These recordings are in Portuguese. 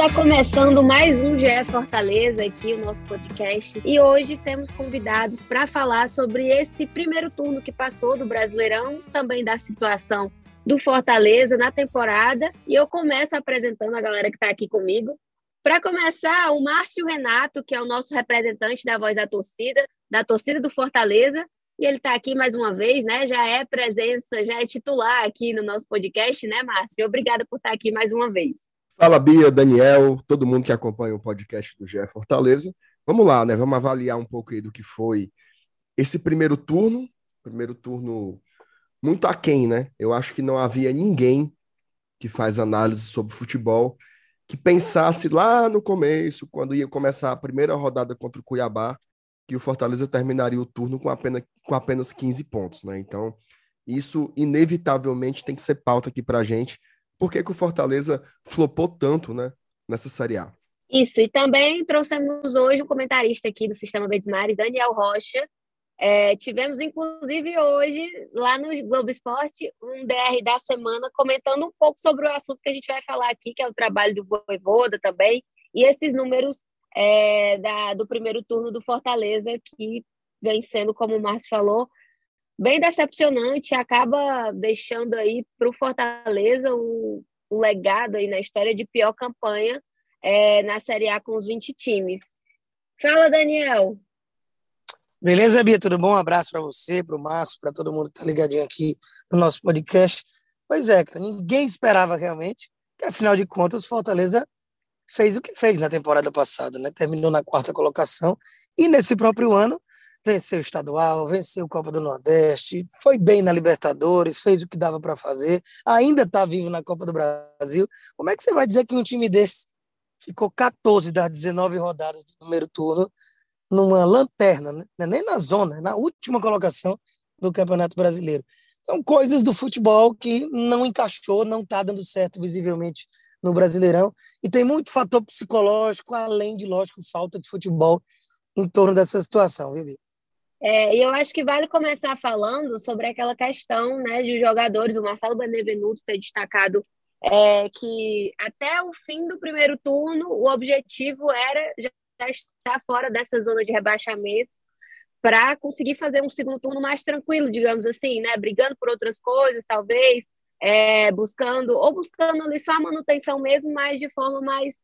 Está começando mais um GE Fortaleza aqui, o nosso podcast. E hoje temos convidados para falar sobre esse primeiro turno que passou do Brasileirão, também da situação do Fortaleza na temporada. E eu começo apresentando a galera que está aqui comigo. Para começar, o Márcio Renato, que é o nosso representante da voz da torcida, da torcida do Fortaleza. E ele está aqui mais uma vez, né? Já é presença, já é titular aqui no nosso podcast, né, Márcio? Obrigada por estar aqui mais uma vez. Fala, Bia, Daniel, todo mundo que acompanha o podcast do GE Fortaleza. Vamos lá, né? Vamos avaliar um pouco aí do que foi esse primeiro turno. Primeiro turno muito aquém, né? Eu acho que não havia ninguém que faz análise sobre futebol que pensasse lá no começo, quando ia começar a primeira rodada contra o Cuiabá, que o Fortaleza terminaria o turno com apenas, com apenas 15 pontos, né? Então, isso inevitavelmente tem que ser pauta aqui pra gente por que, que o Fortaleza flopou tanto né, nessa Série A. Isso, e também trouxemos hoje um comentarista aqui do Sistema Verdes Mares, Daniel Rocha. É, tivemos, inclusive, hoje, lá no Globo Esporte, um DR da semana comentando um pouco sobre o assunto que a gente vai falar aqui, que é o trabalho do Voivoda também, e esses números é, da, do primeiro turno do Fortaleza, que vem sendo, como o Márcio falou, bem decepcionante, acaba deixando aí para o Fortaleza um, um, legado aí na história de pior campanha é, na Série A com os 20 times. Fala, Daniel. Beleza, Bia? Tudo bom? Um abraço para você, para o Márcio, para todo mundo que está ligadinho aqui no nosso podcast. Pois é, cara, ninguém esperava realmente que, afinal de contas, o Fortaleza fez o que fez na temporada passada, né? Terminou na quarta colocação e nesse próprio ano venceu o estadual, venceu o Copa do Nordeste, foi bem na Libertadores, fez o que dava para fazer, ainda está vivo na Copa do Brasil. Como é que você vai dizer que um time desse ficou 14 das 19 rodadas do primeiro turno numa lanterna, né? É nem na zona, é na última colocação do Campeonato Brasileiro? São coisas do futebol que não encaixou, não está dando certo visivelmente no Brasileirão. E tem muito fator psicológico, além de, lógico, falta de futebol em torno dessa situação, viu, Bia? É, e eu acho que vale começar falando sobre aquela questão né, de jogadores, o Marcelo Benevenuto ter destacado é, que até o fim do primeiro turno o objetivo era já estar fora dessa zona de rebaixamento para conseguir fazer um segundo turno mais tranquilo, digamos assim, né? Brigando por outras coisas, talvez, é, buscando, ou buscando ali só a manutenção mesmo, mas de forma mais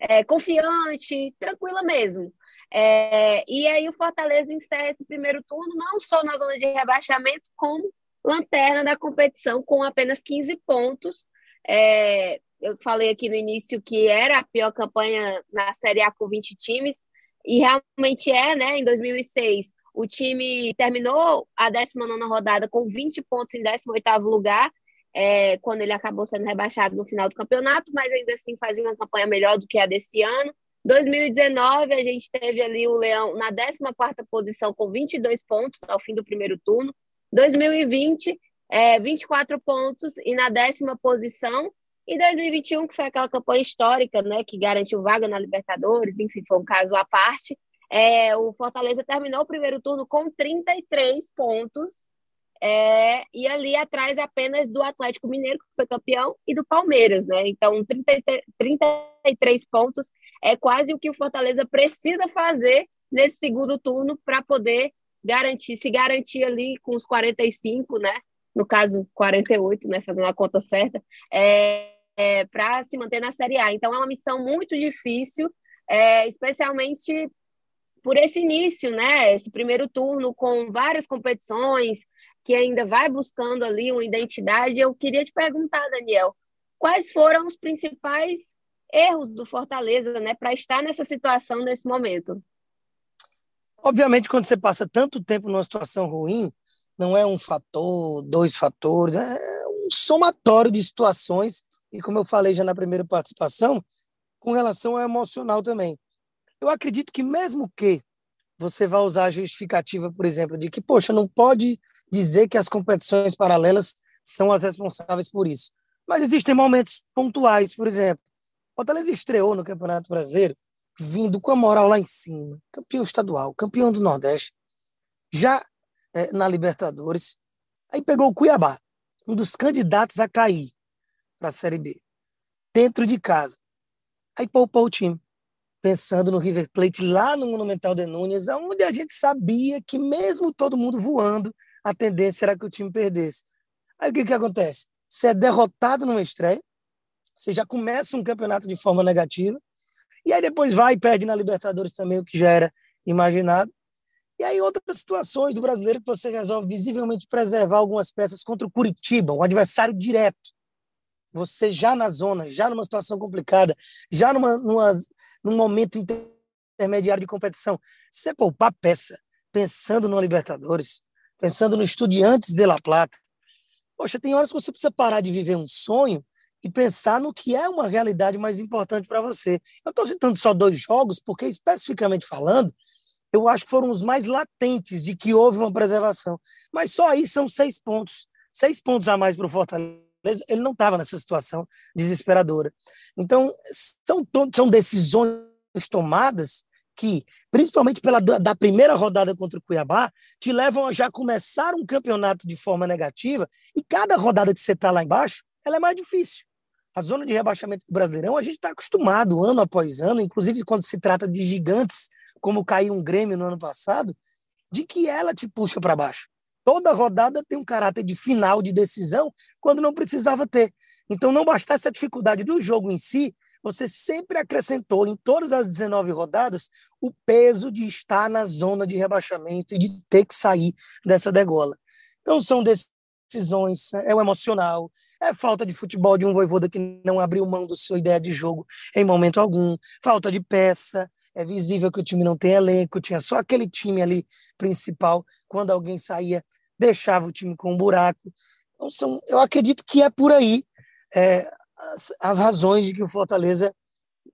é, confiante, tranquila mesmo. É, e aí o Fortaleza encerra esse primeiro turno não só na zona de rebaixamento, como lanterna da competição com apenas 15 pontos. É, eu falei aqui no início que era a pior campanha na Série A com 20 times, e realmente é, né? Em 2006, o time terminou a 19 rodada com 20 pontos em 18 lugar, é, quando ele acabou sendo rebaixado no final do campeonato, mas ainda assim fazia uma campanha melhor do que a desse ano. 2019, a gente teve ali o Leão na 14ª posição com 22 pontos ao fim do primeiro turno. 2020, é, 24 pontos e na décima posição. E 2021, que foi aquela campanha histórica, né, que garantiu vaga na Libertadores, enfim, foi um caso à parte. É, o Fortaleza terminou o primeiro turno com 33 pontos, é, e ali atrás apenas do Atlético Mineiro, que foi campeão, e do Palmeiras, né? Então, 33, 33 pontos é quase o que o Fortaleza precisa fazer nesse segundo turno para poder garantir, se garantir ali com os 45, né? No caso, 48, né? Fazendo a conta certa, é, é para se manter na Série A. Então, é uma missão muito difícil, é, especialmente por esse início, né? Esse primeiro turno com várias competições, que ainda vai buscando ali uma identidade. Eu queria te perguntar, Daniel, quais foram os principais erros do Fortaleza, né, para estar nessa situação nesse momento? Obviamente, quando você passa tanto tempo numa situação ruim, não é um fator, dois fatores, é um somatório de situações, e como eu falei já na primeira participação, com relação ao emocional também. Eu acredito que mesmo que você vá usar a justificativa, por exemplo, de que, poxa, não pode dizer que as competições paralelas são as responsáveis por isso. Mas existem momentos pontuais, por exemplo, Fortaleza estreou no Campeonato Brasileiro vindo com a moral lá em cima, campeão estadual, campeão do Nordeste, já é, na Libertadores. Aí pegou o Cuiabá, um dos candidatos a cair para a Série B, dentro de casa. Aí poupou o time, pensando no River Plate lá no Monumental de Núñez, onde a gente sabia que mesmo todo mundo voando, a tendência era que o time perdesse. Aí o que, que acontece? Você é derrotado numa estreia, você já começa um campeonato de forma negativa, e aí depois vai e perde na Libertadores também, o que já era imaginado. E aí outras situações do brasileiro que você resolve visivelmente preservar algumas peças contra o Curitiba, um adversário direto. Você já na zona, já numa situação complicada, já numa, numa, num momento intermediário de competição, você poupar peça pensando no Libertadores, pensando no Estudiantes de La Plata. Poxa, tem horas que você precisa parar de viver um sonho e pensar no que é uma realidade mais importante para você. Eu estou citando só dois jogos, porque, especificamente falando, eu acho que foram os mais latentes de que houve uma preservação. Mas só aí são seis pontos. Seis pontos a mais para o Fortaleza. Ele não estava nessa situação desesperadora. Então, são, são decisões tomadas que, principalmente pela da primeira rodada contra o Cuiabá, te levam a já começar um campeonato de forma negativa e cada rodada que você está lá embaixo, ela é mais difícil. A zona de rebaixamento do Brasileirão, a gente está acostumado ano após ano, inclusive quando se trata de gigantes, como caiu um Grêmio no ano passado, de que ela te puxa para baixo. Toda rodada tem um caráter de final de decisão quando não precisava ter. Então, não bastasse a dificuldade do jogo em si, você sempre acrescentou em todas as 19 rodadas o peso de estar na zona de rebaixamento e de ter que sair dessa degola. Então, são decisões, é o emocional, é falta de futebol de um voivoda que não abriu mão da sua ideia de jogo em momento algum, falta de peça, é visível que o time não tem elenco, tinha só aquele time ali principal, quando alguém saía, deixava o time com um buraco. Então, são, eu acredito que é por aí é, as, as razões de que o Fortaleza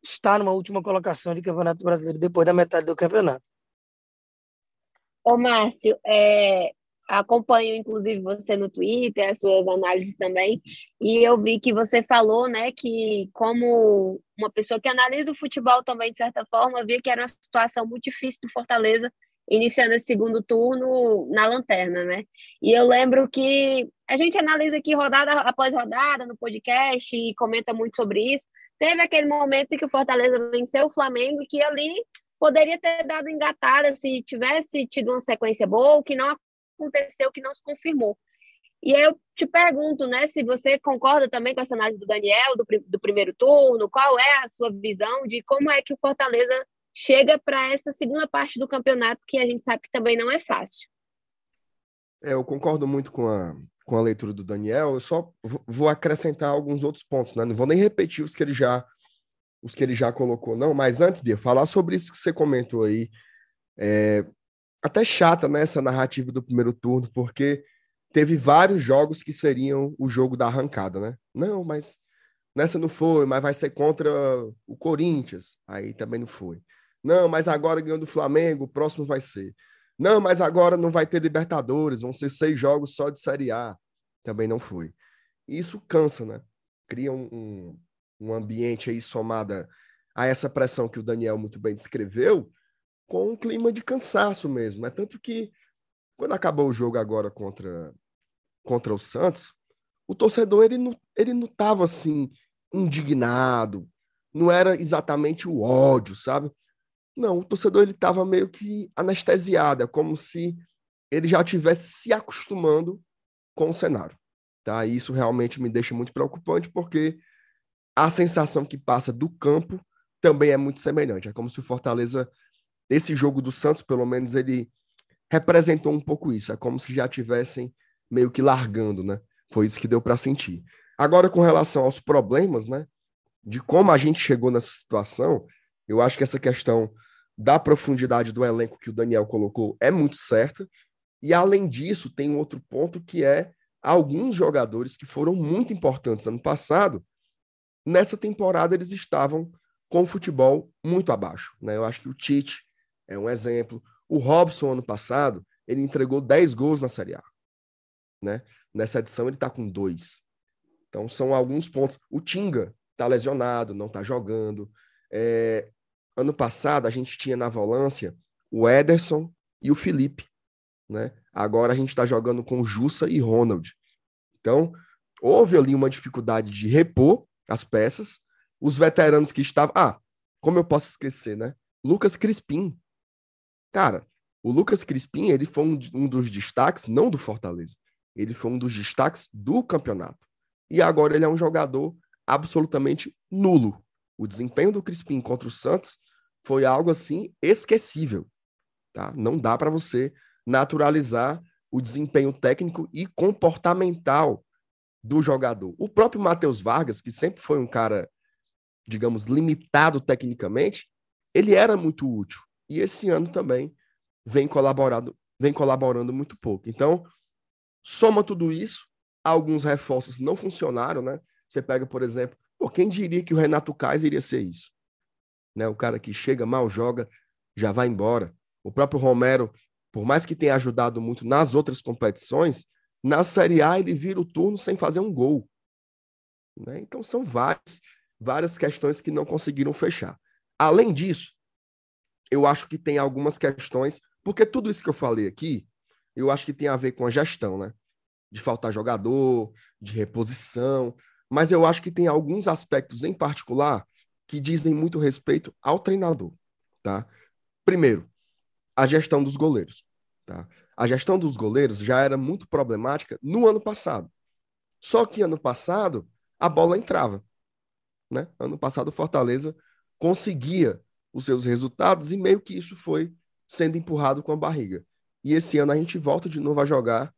está numa última colocação de Campeonato Brasileiro depois da metade do campeonato. Ô, Márcio, é, acompanho inclusive você no Twitter, as suas análises também, e eu vi que você falou, né, que como uma pessoa que analisa o futebol também de certa forma, via que era uma situação muito difícil do Fortaleza iniciando esse segundo turno na lanterna, né? E eu lembro que a gente analisa aqui rodada após rodada no podcast e comenta muito sobre isso. Teve aquele momento em que o Fortaleza venceu o Flamengo e que ali poderia ter dado engatada se tivesse tido uma sequência boa, o que não aconteceu, que não se confirmou. E aí eu te pergunto, né, se você concorda também com essa análise do Daniel, do, do primeiro turno, qual é a sua visão de como é que o Fortaleza chega para essa segunda parte do campeonato, que a gente sabe que também não é fácil. É, eu concordo muito com a, com a leitura do Daniel, eu só vou acrescentar alguns outros pontos, né? Não vou nem repetir os que ele já os que ele já colocou, não, mas antes, Bia, falar sobre isso que você comentou aí. É, até chata né, narrativa do primeiro turno, porque teve vários jogos que seriam o jogo da arrancada, né? Não, mas nessa não foi, mas vai ser contra o Corinthians. Aí também não foi. Não, mas agora ganhou do Flamengo, o próximo vai ser. Não, mas agora não vai ter Libertadores, vão ser seis jogos só de Série A. Também não foi. Isso cansa, né? Cria um, um, um ambiente aí somada a essa pressão que o Daniel muito bem descreveu, com um clima de cansaço mesmo. É tanto que quando acabou o jogo agora contra, contra o Santos, o torcedor ele não, ele não tava assim indignado, não era exatamente o ódio, sabe? Não, o torcedor ele estava meio que anestesiado, é como se ele já estivesse se acostumando com o cenário. Tá? E isso realmente me deixa muito preocupante, porque a sensação que passa do campo também é muito semelhante. É como se o Fortaleza, esse jogo do Santos, pelo menos, ele representou um pouco isso. É como se já tivessem meio que largando, né? Foi isso que deu para sentir. Agora, com relação aos problemas, né? De como a gente chegou nessa situação, eu acho que essa questão da profundidade do elenco que o Daniel colocou é muito certa. E além disso, tem um outro ponto que é alguns jogadores que foram muito importantes ano passado, nessa temporada eles estavam com o futebol muito abaixo. Né? Eu acho que o Tite é um exemplo. O Robson, ano passado, ele entregou 10 gols na Série A. Né? Nessa edição ele está com dois. Então são alguns pontos. O Tinga está lesionado, não está jogando. É, ano passado a gente tinha na volância o Ederson e o Felipe, né? Agora a gente está jogando com Jussa e Ronald. Então, houve ali uma dificuldade de repor as peças, os veteranos que estavam. Ah, como eu posso esquecer, né? Lucas Crispim. Cara, o Lucas Crispim, ele foi um, um dos destaques, não do Fortaleza, ele foi um dos destaques do campeonato. E agora ele é um jogador absolutamente nulo. O desempenho do Crispim contra o Santos foi algo assim esquecível. Tá? Não dá para você naturalizar o desempenho técnico e comportamental do jogador. O próprio Matheus Vargas, que sempre foi um cara, digamos, limitado tecnicamente, ele era muito útil. E esse ano também vem colaborado, vem colaborando muito pouco. Então, soma tudo isso, alguns reforços não funcionaram, né? Você pega, por exemplo, pô, quem diria que o Renato Kaiser iria ser isso? Né? O cara que chega, mal joga, já vai embora. O próprio Romero, por mais que tenha ajudado muito nas outras competições, na Série A, ele vira o turno sem fazer um gol. Né? Então, são várias, várias questões que não conseguiram fechar. Além disso, eu acho que tem algumas questões, porque tudo isso que eu falei aqui, eu acho que tem a ver com a gestão, né? De faltar jogador, de reposição, mas eu acho que tem alguns aspectos em particular que dizem muito respeito ao treinador, tá? Primeiro, a gestão dos goleiros, tá? A gestão dos goleiros já era muito problemática no ano passado. Só que ano passado a bola entrava. Né? Ano passado o Fortaleza conseguia os seus resultados e meio que isso foi sendo empurrado com a barriga. E esse ano a gente volta de novo a jogar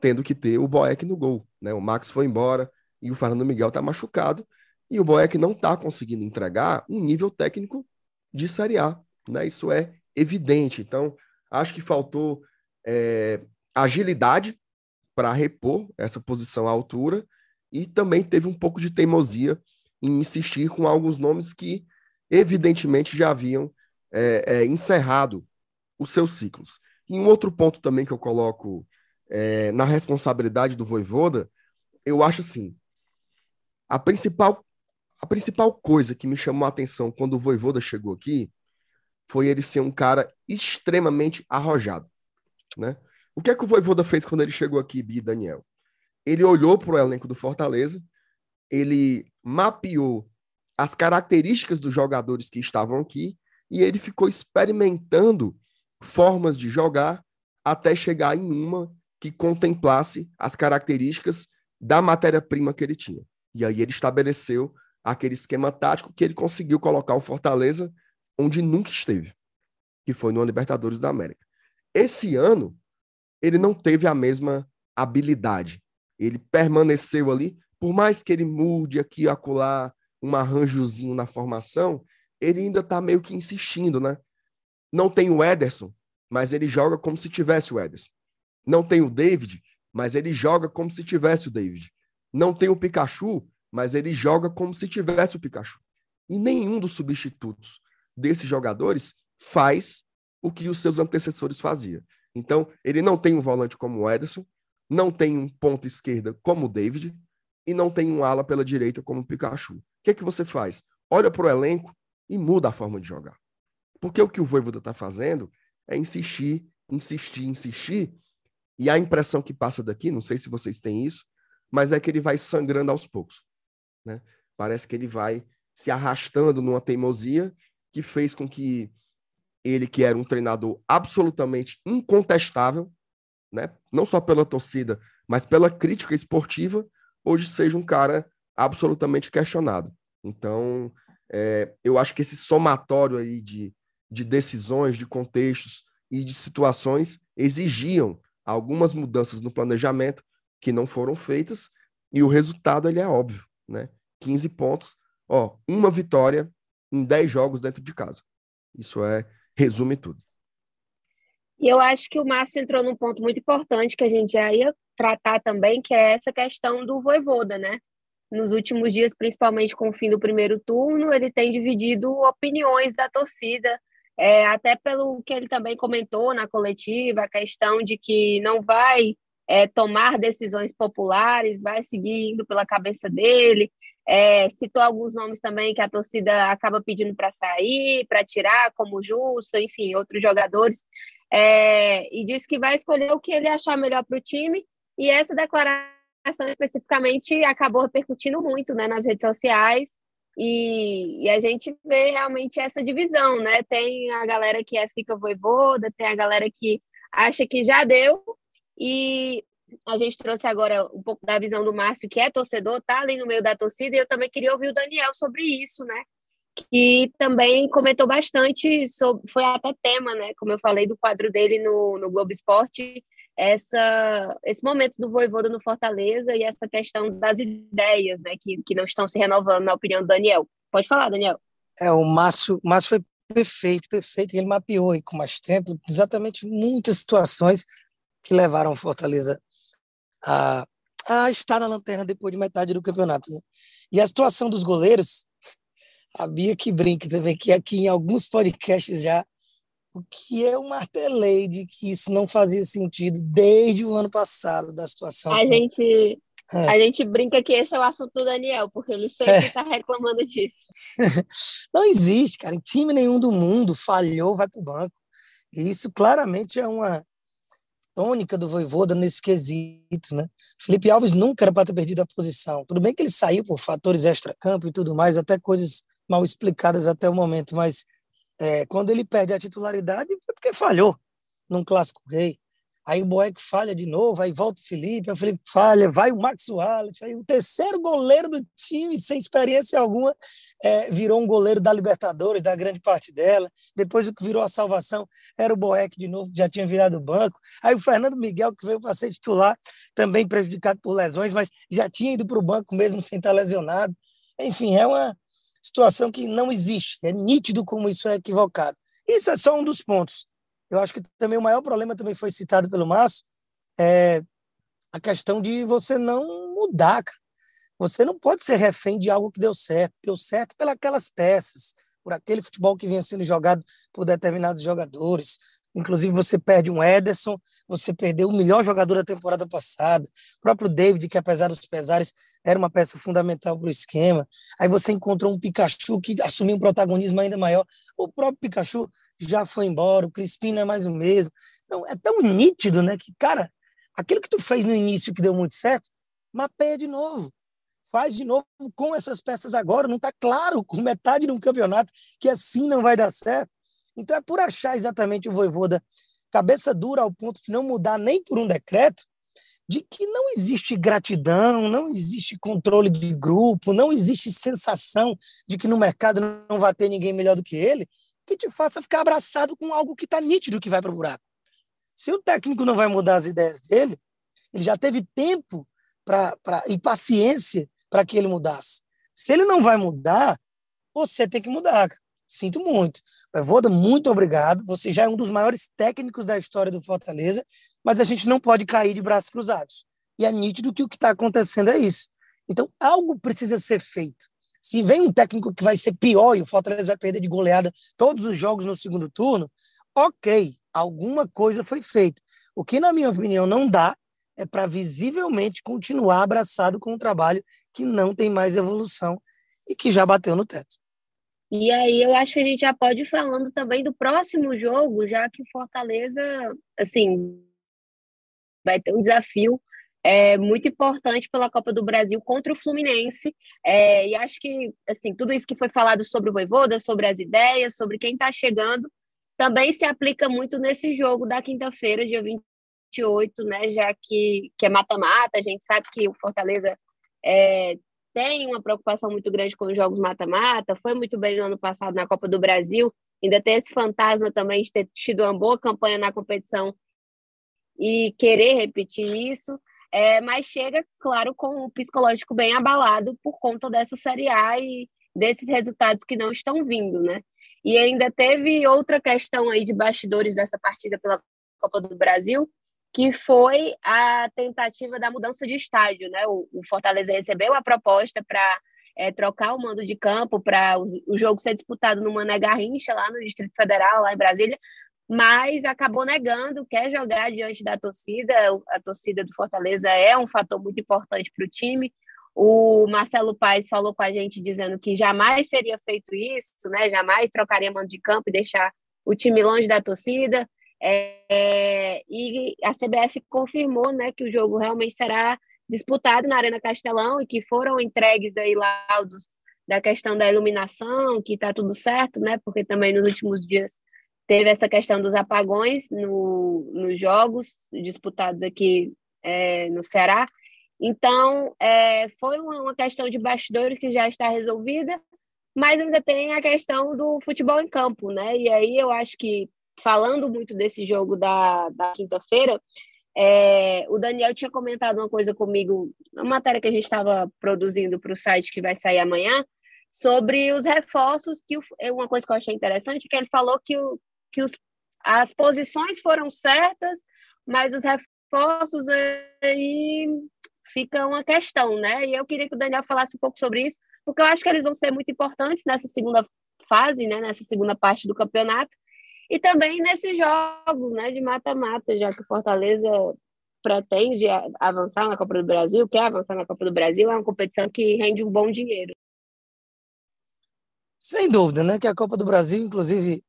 tendo que ter o Boeck no gol. Né? O Max foi embora e o Fernando Miguel está machucado e o Boeck não está conseguindo entregar um nível técnico de Série A. Né? Isso é evidente. Então, acho que faltou é, agilidade para repor essa posição à altura e também teve um pouco de teimosia em insistir com alguns nomes que evidentemente já haviam é, é, encerrado os seus ciclos. E um outro ponto também que eu coloco é, na responsabilidade do Voivoda, eu acho assim, a principal, a principal coisa que me chamou a atenção quando o Voivoda chegou aqui foi ele ser um cara extremamente arrojado né? O que é que o Voivoda fez quando ele chegou aqui, Bi Daniel? Ele olhou para o elenco do Fortaleza, ele mapeou as características dos jogadores que estavam aqui e ele ficou experimentando formas de jogar até chegar em uma que contemplasse as características da matéria-prima que ele tinha. E aí ele estabeleceu aquele esquema tático que ele conseguiu colocar o Fortaleza onde nunca esteve, que foi no Libertadores da América. Esse ano, ele não teve a mesma habilidade. Ele permaneceu ali, por mais que ele mude aqui e acolá um arranjozinho na formação, ele ainda está meio que insistindo, né? Não tem o Ederson, mas ele joga como se tivesse o Ederson. Não tem o David, mas ele joga como se tivesse o David. Não tem o Pikachu, mas ele joga como se tivesse o Pikachu. E nenhum dos substitutos desses jogadores faz o que os seus antecessores faziam. Então, ele não tem um volante como o Ederson, não tem um ponto esquerda como o David e não tem um ala pela direita como o Pikachu. O que é que você faz? Olha para o elenco e muda a forma de jogar. Porque o que o Voivoda está fazendo é insistir, insistir, insistir, e a impressão que passa daqui, não sei se vocês têm isso, mas é que ele vai sangrando aos poucos. Né? Parece que ele vai se arrastando numa teimosia que fez com que ele que era um treinador absolutamente incontestável, né? não só pela torcida, mas pela crítica esportiva, hoje seja um cara absolutamente questionado. Então, é, eu acho que esse somatório aí de, de decisões, de contextos e de situações exigiam algumas mudanças no planejamento que não foram feitas, e o resultado ele é óbvio, né? 15 pontos, ó, uma vitória em 10 jogos dentro de casa. Isso é resume tudo. E eu acho que o Márcio entrou num ponto muito importante que a gente já ia tratar também, que é essa questão do Voivoda, né? Nos últimos dias, principalmente com o fim do primeiro turno, ele tem dividido opiniões da torcida, é, até pelo que ele também comentou na coletiva, a questão de que não vai é, tomar decisões populares, vai seguir indo pela cabeça dele, é, citou alguns nomes também que a torcida acaba pedindo para sair, para tirar, como Justo, enfim, outros jogadores, é, e disse que vai escolher o que ele achar melhor para o time, e essa declaração especificamente acabou repercutindo muito né, nas redes sociais, E, e, a gente vê realmente essa divisão, né? Tem a galera que é fica voivoda, tem a galera que acha que já deu, e a gente trouxe agora um pouco da visão do Márcio, que é torcedor, tá ali no meio da torcida, e eu também queria ouvir o Daniel sobre isso, né? Que também comentou bastante sobre, foi até tema, né? Como eu falei do quadro dele no, no Globo Esporte, essa, esse momento do Voivoda no Fortaleza e essa questão das ideias, né, que, que não estão se renovando, na opinião do Daniel. Pode falar, Daniel. É, o Márcio, Márcio foi perfeito, perfeito. Ele mapeou aí com mais tempo exatamente muitas situações que levaram o Fortaleza a, a estar na lanterna depois de metade do campeonato. Né? E a situação dos goleiros, a Bia que brinca também, que aqui em alguns podcasts já o que eu martelei de que isso não fazia sentido desde o ano passado da situação. A gente é. a gente brinca que esse é o assunto do Daniel, porque ele sempre está é. reclamando disso. não existe, cara. Em time nenhum do mundo falhou, vai para o banco. E isso claramente é uma tônica do Voivoda nesse quesito, né? Felipe Alves nunca era para ter perdido a posição. Tudo bem que ele saiu por fatores extra-campo e tudo mais, até coisas mal explicadas até o momento, mas é, quando ele perde a titularidade, foi porque falhou num clássico rei. Aí o Boeck falha de novo, aí volta o Felipe, o Felipe falha, vai o Max Wallace, aí o terceiro goleiro do time, sem experiência alguma, é, virou um goleiro da Libertadores, da grande parte dela. Depois o que virou a salvação era o Boeck de novo, que já tinha virado banco. Aí o Fernando Miguel, que veio para ser titular, também prejudicado por lesões, mas já tinha ido para o banco mesmo sem estar lesionado. Enfim, é uma, situação que não existe. É nítido como isso é equivocado. Isso é só um dos pontos. Eu acho que também o maior problema também foi citado pelo Márcio, é a questão de você não mudar, cara. Você não pode ser refém de algo que deu certo. Deu certo pelas peças, por aquele futebol que vinha sendo jogado por determinados jogadores. Inclusive, você perde um Ederson, você perdeu o melhor jogador da temporada passada, o próprio David, que apesar dos pesares, era uma peça fundamental para o esquema. Aí você encontrou um Pikachu que assumiu um protagonismo ainda maior. O próprio Pikachu já foi embora, o Crispim não é mais o mesmo. Então, é tão nítido, né, que, cara, aquilo que tu fez no início que deu muito certo, mapeia de novo. Faz de novo com essas peças agora. Não está claro com metade de um campeonato que assim não vai dar certo. Então é por achar exatamente o Voivoda cabeça dura ao ponto de não mudar nem por um decreto, de que não existe gratidão, não existe controle de grupo, não existe sensação de que no mercado não vai ter ninguém melhor do que ele, que te faça ficar abraçado com algo que está nítido que vai para o buraco. Se o técnico não vai mudar as ideias dele, ele já teve tempo pra, pra, e paciência para que ele mudasse. Se ele não vai mudar, você tem que mudar. Sinto muito. Voda, muito obrigado. Você já é um dos maiores técnicos da história do Fortaleza, mas a gente não pode cair de braços cruzados. E é nítido que o que está acontecendo é isso. Então, algo precisa ser feito. Se vem um técnico que vai ser pior e o Fortaleza vai perder de goleada todos os jogos no segundo turno, ok, alguma coisa foi feita. O que, na minha opinião, não dá é para visivelmente continuar abraçado com um trabalho que não tem mais evolução e que já bateu no teto. E aí eu acho que a gente já pode ir falando também do próximo jogo, já que Fortaleza, assim, vai ter um desafio é, muito importante pela Copa do Brasil contra o Fluminense. É, e acho que, assim, tudo isso que foi falado sobre o Voivoda, sobre as ideias, sobre quem está chegando, também se aplica muito nesse jogo da quinta-feira, dia 28, né? Já que, que é mata-mata, a gente sabe que o Fortaleza é, tem uma preocupação muito grande com os jogos mata-mata, foi muito bem no ano passado na Copa do Brasil, ainda tem esse fantasma também de ter tido uma boa campanha na competição e querer repetir isso, é, mas chega, claro, com o psicológico bem abalado por conta dessa Série A e desses resultados que não estão vindo, né? E ainda teve outra questão aí de bastidores dessa partida pela Copa do Brasil, que foi a tentativa da mudança de estádio. Né? O, o Fortaleza recebeu a proposta para é, trocar o mando de campo para o, o, jogo ser disputado no Mané Garrincha, lá no Distrito Federal, lá em Brasília, mas acabou negando, quer jogar diante da torcida. A torcida do Fortaleza é um fator muito importante para o time. O Marcelo Paes falou com a gente dizendo que jamais seria feito isso, né? jamais trocaria mando de campo e deixar o time longe da torcida. É, e a CBF confirmou né, que o jogo realmente será disputado na Arena Castelão e que foram entregues aí laudos da questão da iluminação, que está tudo certo, né? Porque também nos últimos dias teve essa questão dos apagões no, nos jogos disputados aqui é, no Ceará. Então, é, foi uma, questão de bastidores que já está resolvida, mas ainda tem a questão do futebol em campo, né? E aí eu acho que, falando muito desse jogo da, da quinta-feira, é, o Daniel tinha comentado uma coisa comigo, uma matéria que a gente estava produzindo para o site que vai sair amanhã, sobre os reforços, que é uma coisa que eu achei interessante, que ele falou que, o, que os, as posições foram certas, mas os reforços aí fica uma questão, né? E eu queria que o Daniel falasse um pouco sobre isso, porque eu acho que eles vão ser muito importantes nessa segunda fase, né? Nessa segunda parte do campeonato, e também nesses jogos, né? De mata-mata, já que o Fortaleza pretende avançar na Copa do Brasil, quer avançar na Copa do Brasil, é uma competição que rende um bom dinheiro. Sem dúvida, né? Que a Copa do Brasil, inclusive,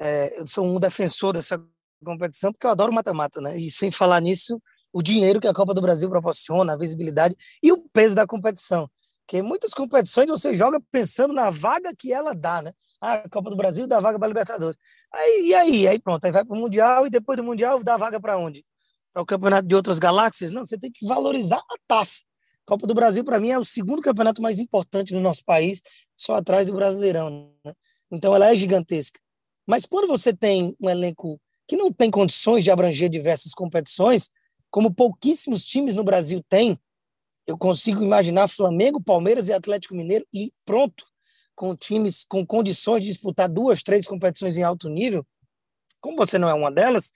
é, eu sou um defensor dessa competição porque eu adoro mata-mata, né? E sem falar nisso, o dinheiro que a Copa do Brasil proporciona, a visibilidade e o peso da competição. Porque muitas competições você joga pensando na vaga que ela dá, né? Ah, a Copa do Brasil dá vaga para Libertadores. Aí, e aí? Aí pronto, aí vai para o Mundial e depois do Mundial dá vaga para onde? Para o campeonato de outras galáxias? Não, você tem que valorizar a taça. Copa do Brasil, para mim, é o segundo campeonato mais importante no nosso país, só atrás do Brasileirão. Né? Então, ela é gigantesca. Mas quando você tem um elenco que não tem condições de abranger diversas competições, como pouquíssimos times no Brasil têm, eu consigo imaginar Flamengo, Palmeiras e Atlético Mineiro e pronto, com times com condições de disputar duas, três competições em alto nível. Como você não é uma delas,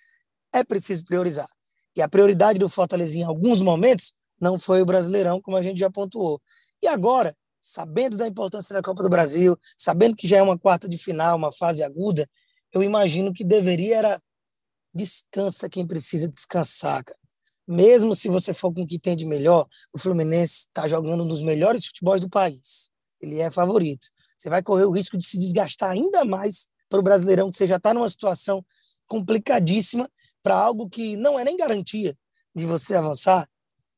é preciso priorizar. E a prioridade do Fortaleza em alguns momentos não foi o Brasileirão, como a gente já pontuou. E agora, sabendo da importância da Copa do Brasil, sabendo que já é uma quarta de final, uma fase aguda, eu imagino que deveria era descansa quem precisa descansar, cara. Mesmo se você for com o que tem de melhor, o Fluminense está jogando um dos melhores futebols do país. Ele é favorito. Você vai correr o risco de se desgastar ainda mais para o Brasileirão, que você já está numa situação complicadíssima para algo que não é nem garantia de você avançar.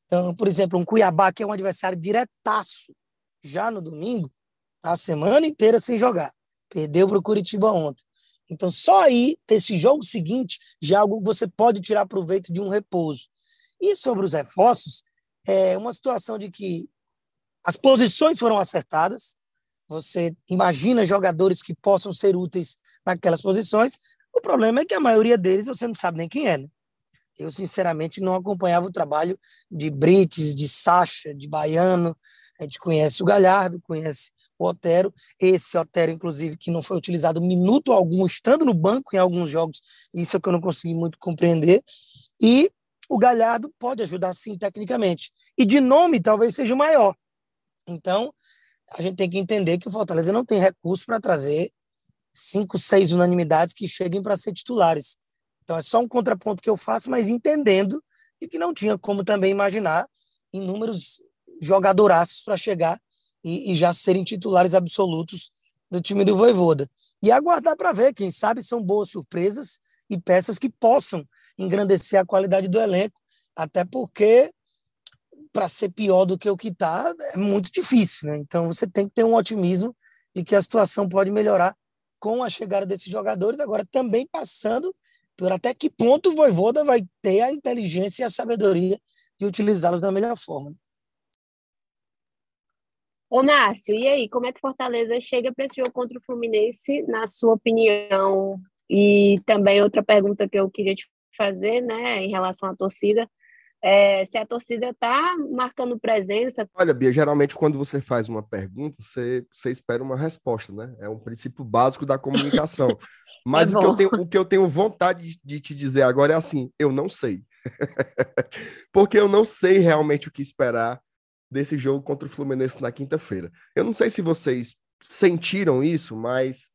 Então, por exemplo, um Cuiabá, que é um adversário diretaço, já no domingo, tá a semana inteira sem jogar. Perdeu para o Curitiba ontem. Então, só aí, esse jogo seguinte, já é algo que você pode tirar proveito de um repouso. E sobre os reforços, é uma situação de que as posições foram acertadas, você imagina jogadores que possam ser úteis naquelas posições, o problema é que a maioria deles você não sabe nem quem é, né? Eu, sinceramente, não acompanhava o trabalho de Brites, de Sacha, de Baiano. A gente conhece o Galhardo, conhece o Otero. Esse Otero, inclusive, que não foi utilizado minuto algum, estando no banco em alguns jogos. Isso é que eu não consegui muito compreender. E o Galhardo pode ajudar, sim, tecnicamente. E de nome, talvez seja o maior. Então, a gente tem que entender que o Fortaleza não tem recurso para trazer cinco, seis unanimidades que cheguem para ser titulares. Então é só um contraponto que eu faço, mas entendendo e que não tinha como também imaginar inúmeros jogadoraços para chegar e, e, já serem titulares absolutos do time do Voivoda. E aguardar para ver, quem sabe são boas surpresas e peças que possam engrandecer a qualidade do elenco, até porque para ser pior do que o que está é muito difícil, né? Então você tem que ter um otimismo de que a situação pode melhorar com a chegada desses jogadores, agora também passando por até que ponto o Voivoda vai ter a inteligência e a sabedoria de utilizá-los da melhor forma. Ô, Márcio, e aí, como é que Fortaleza chega para esse jogo contra o Fluminense, na sua opinião? E também outra pergunta que eu queria te fazer, né, em relação à torcida, é, se a torcida está marcando presença. Olha, Bia, geralmente quando você faz uma pergunta, você, você espera uma resposta, né? É um princípio básico da comunicação. Mas é o, que eu tenho, o que eu tenho vontade de te dizer agora é assim: eu não sei. Porque eu não sei realmente o que esperar desse jogo contra o Fluminense na quinta-feira. Eu não sei se vocês sentiram isso, mas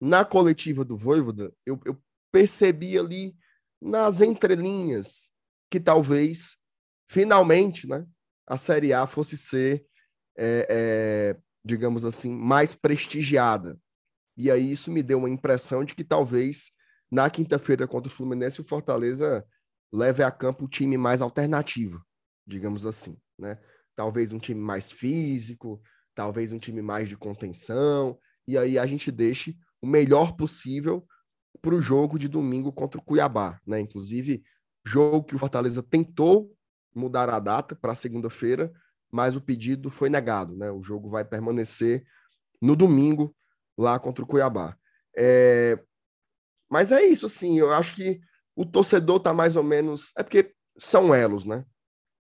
na coletiva do Voivoda, eu, eu percebi ali nas entrelinhas que talvez, finalmente, né, a Série A fosse ser, é, é, digamos assim, mais prestigiada. E aí isso me deu uma impressão de que talvez na quinta-feira contra o Fluminense o Fortaleza leve a campo o time mais alternativo, digamos assim, né? Talvez um time mais físico, talvez um time mais de contenção, e aí a gente deixe o melhor possível para o jogo de domingo contra o Cuiabá, né? Inclusive, jogo que o Fortaleza tentou mudar a data para segunda-feira, mas o pedido foi negado, né? O jogo vai permanecer no domingo lá contra o Cuiabá. É... Mas é isso, assim, eu acho que o torcedor está mais ou menos. É porque são elos, né?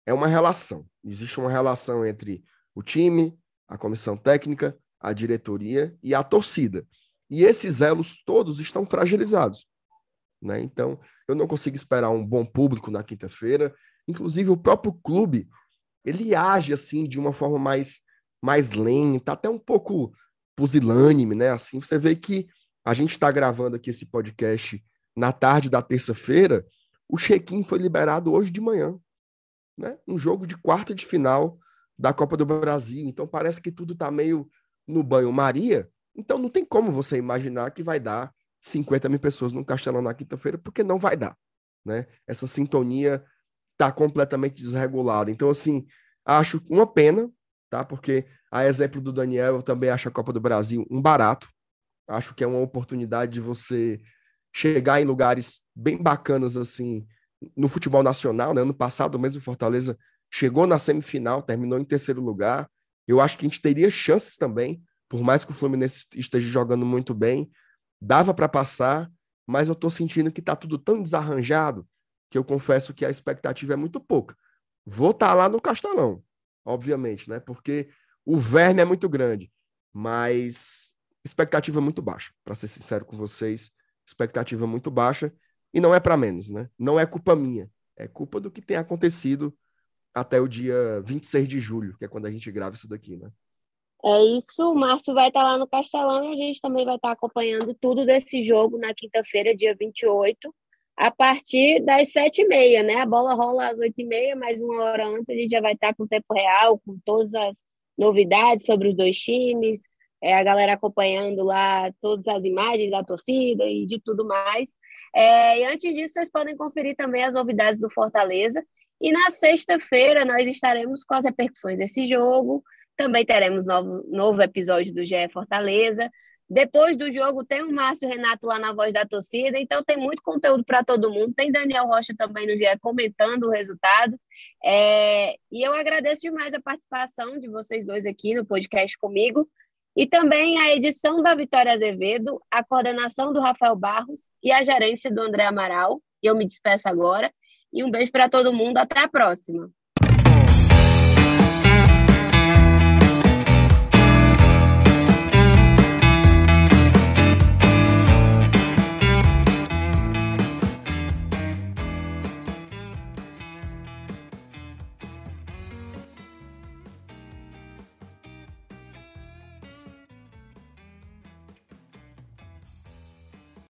É uma relação. Existe uma relação entre o time, a comissão técnica, a diretoria e a torcida. E esses elos todos estão fragilizados. Né? Então, eu não consigo esperar um bom público na quinta-feira. Inclusive, o próprio clube ele age assim de uma forma mais, mais lenta, até um pouco pusilânime, né? Assim, você vê que a gente está gravando aqui esse podcast na tarde da terça-feira, o check-in foi liberado hoje de manhã, né? Um jogo de quarta de final da Copa do Brasil. Então parece que tudo está meio no banho-maria. Então não tem como você imaginar que vai dar 50 mil pessoas no Castelão na quinta-feira, porque não vai dar, né? Essa sintonia está completamente desregulada. Então, assim, acho uma pena, tá? Porque, a exemplo do Daniel, eu também acho a Copa do Brasil um barato. Acho que é uma oportunidade de você chegar em lugares bem bacanas, assim, no futebol nacional, né? Ano passado, mesmo Fortaleza chegou na semifinal, terminou em terceiro lugar. Eu acho que a gente teria chances também, por mais que o Fluminense esteja jogando muito bem, dava para passar, mas eu estou sentindo que está tudo tão desarranjado que eu confesso que a expectativa é muito pouca. Vou estar tá lá no Castelão, obviamente, né? Porque o verme é muito grande, mas expectativa muito baixa, para ser sincero com vocês, expectativa muito baixa e não é para menos, né? Não é culpa minha, é culpa do que tem acontecido até o dia 26 de julho, que é quando a gente grava isso daqui, né? É isso, o Márcio vai estar tá lá no Castelão e a gente também vai estar tá acompanhando tudo desse jogo na quinta-feira, dia 28 a partir das sete e meia, né? A bola rola às oito e meia, mas uma hora antes a gente já vai estar com o tempo real, com todas as novidades sobre os dois times, é, a galera acompanhando lá todas as imagens da torcida e de tudo mais. É, e antes disso, vocês podem conferir também as novidades do Fortaleza. E na sexta-feira nós estaremos com as repercussões desse jogo. Também teremos novo, novo episódio do GE Fortaleza. Depois do jogo tem o Márcio Renato lá na voz da torcida, então tem muito conteúdo para todo mundo. Tem Daniel Rocha também no GE comentando o resultado. É... E eu agradeço demais a participação de vocês dois aqui no podcast comigo. E também a edição da Vitória Azevedo, a coordenação do Rafael Barros e a gerência do André Amaral. Eu me despeço agora. E um beijo para todo mundo. Até a próxima.